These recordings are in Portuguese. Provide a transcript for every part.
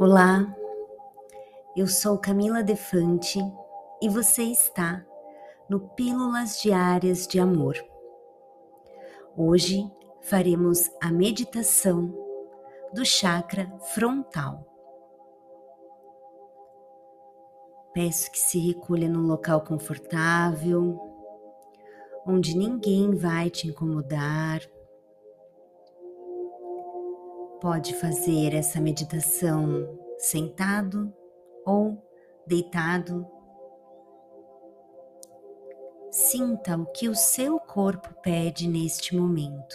Olá, eu sou Camila Defante e você está no Pílulas Diárias de Amor. Hoje faremos a meditação do chakra frontal. Peço que se recolha num local confortável, onde ninguém vai te incomodar. Pode fazer essa meditação sentado ou deitado. Sinta o que o seu corpo pede neste momento.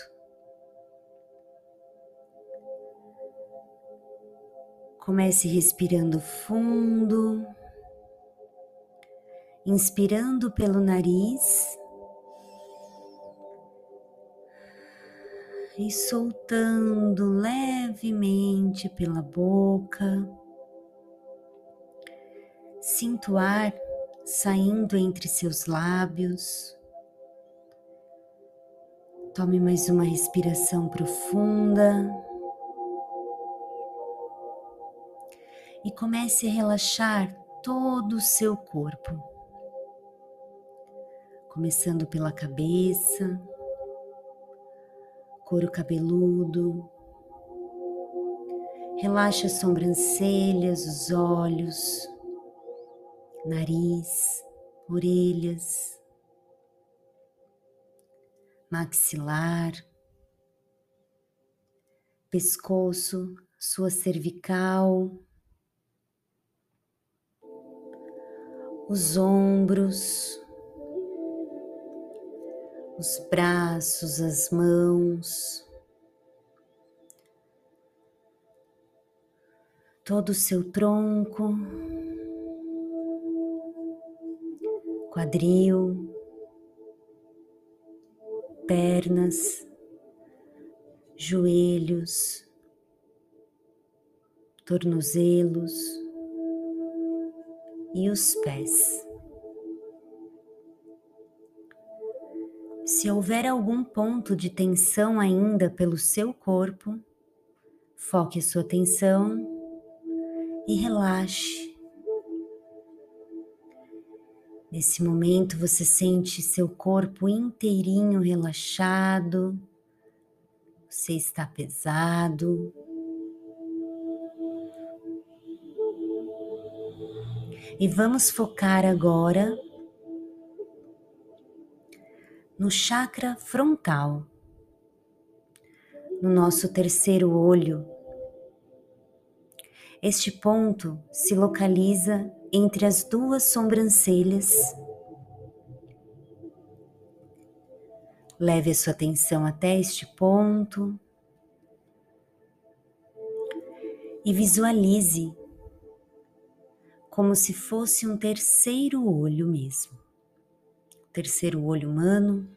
Comece respirando fundo, inspirando pelo nariz e soltando levemente pela boca. Sinto ar saindo entre seus lábios. Tome mais uma respiração profunda. E comece a relaxar todo o seu corpo. Começando pela cabeça, couro cabeludo. Relaxe as sobrancelhas, os olhos, nariz, orelhas, maxilar, pescoço, sua cervical, os ombros, os braços, as mãos, todo o seu tronco, quadril, pernas, joelhos, tornozelos e os pés. Se houver algum ponto de tensão ainda pelo seu corpo, foque sua atenção e relaxe. Nesse momento você sente seu corpo inteirinho relaxado, você está pesado. E vamos focar agora no chakra frontal, no nosso terceiro olho. Este ponto se localiza entre as duas sobrancelhas. Leve a sua atenção até este ponto e visualize como se fosse um terceiro olho mesmo terceiro olho humano,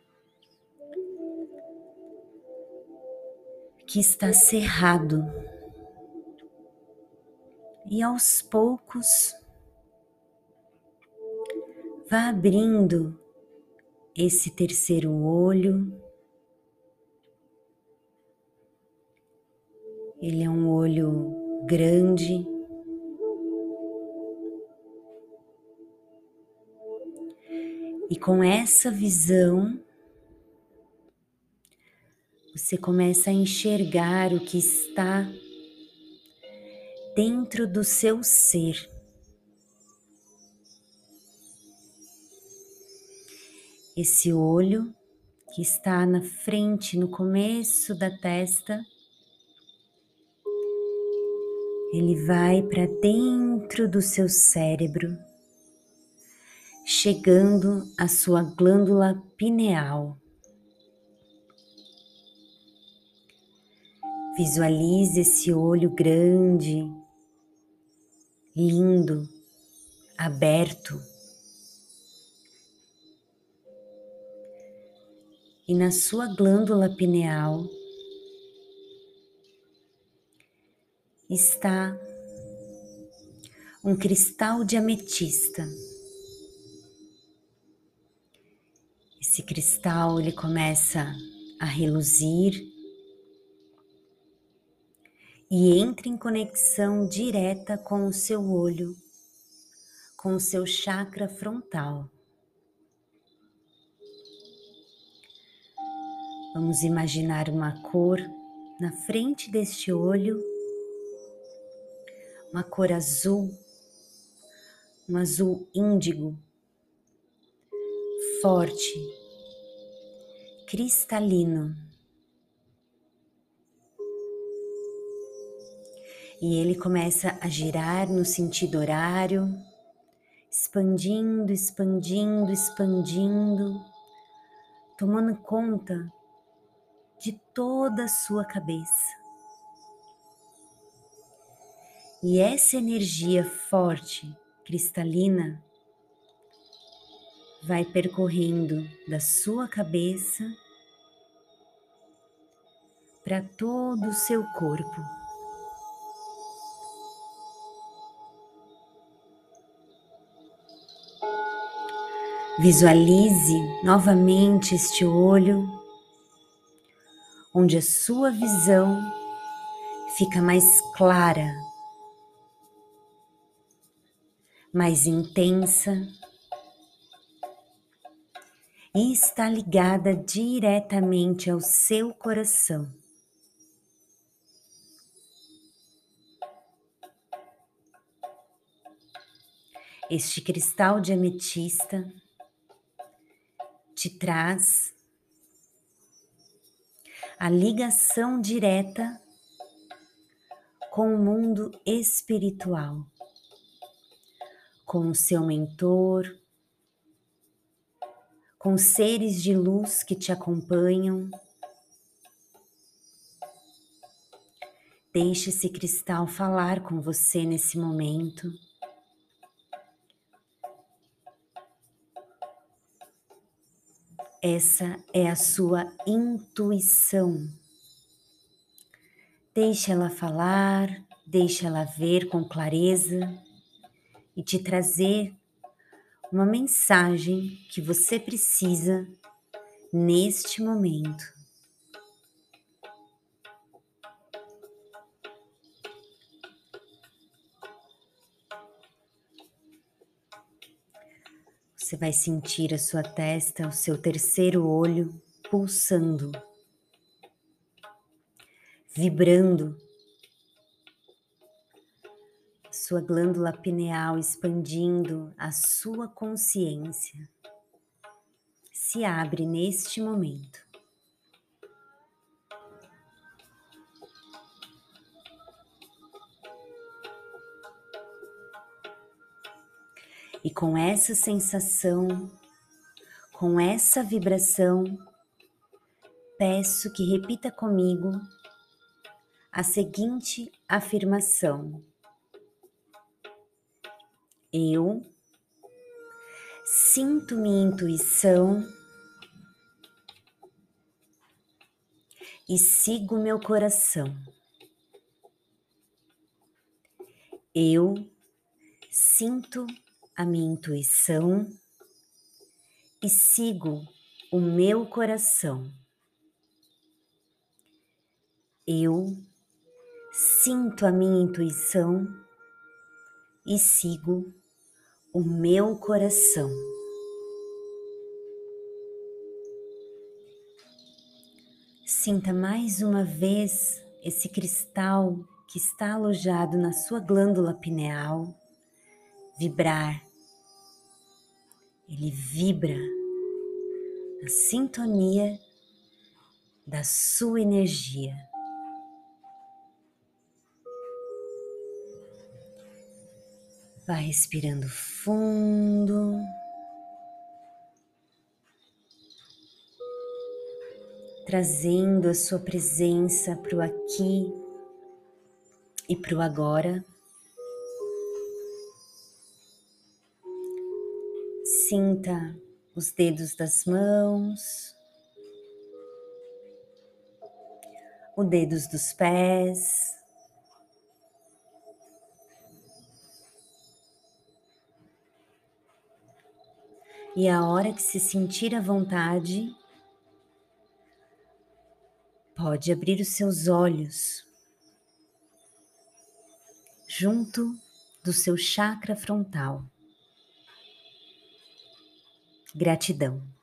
que está cerrado. E aos poucos vá abrindo esse terceiro olho. Ele é um olho grande, E com essa visão, você começa a enxergar o que está dentro do seu ser. Esse olho que está na frente, no começo da testa, ele vai para dentro do seu cérebro chegando à sua glândula pineal. Visualize esse olho grande, lindo, aberto. E na sua glândula pineal está um cristal de ametista. Esse cristal ele começa a reluzir e entre em conexão direta com o seu olho, com o seu chakra frontal. Vamos imaginar uma cor na frente deste olho, uma cor azul, um azul índigo, forte, cristalino. E ele começa a girar no sentido horário, expandindo, expandindo, expandindo, tomando conta de toda a sua cabeça. E essa energia forte, cristalina, vai percorrendo da sua cabeça para todo o seu corpo. Visualize novamente este olho, onde a sua visão fica mais clara, mais intensa está ligada diretamente ao seu coração. Este cristal de ametista te traz a ligação direta com o mundo espiritual, com o seu mentor, com seres de luz que te acompanham. Deixe esse cristal falar com você nesse momento. Essa é a sua intuição. Deixe ela falar, deixe ela ver com clareza e te trazer uma mensagem que você precisa neste momento. Você vai sentir a sua testa, o seu terceiro olho pulsando, vibrando sua glândula pineal expandindo a sua consciência. Se abre neste momento. E com essa sensação, com essa vibração, peço que repita comigo a seguinte afirmação. Eu sinto minha intuição e sigo meu coração. Eu sinto a minha intuição e sigo o meu coração. Eu sinto a minha intuição e sigo o meu coração. Sinta mais uma vez esse cristal que está alojado na sua glândula pineal vibrar. Ele vibra na sintonia da sua energia. Vai respirando fundo. Trazendo a sua presença para o aqui e para o agora. Sinta os dedos das mãos, os dedos dos pés, E a hora que se sentir à vontade, pode abrir os seus olhos junto do seu chakra frontal. Gratidão.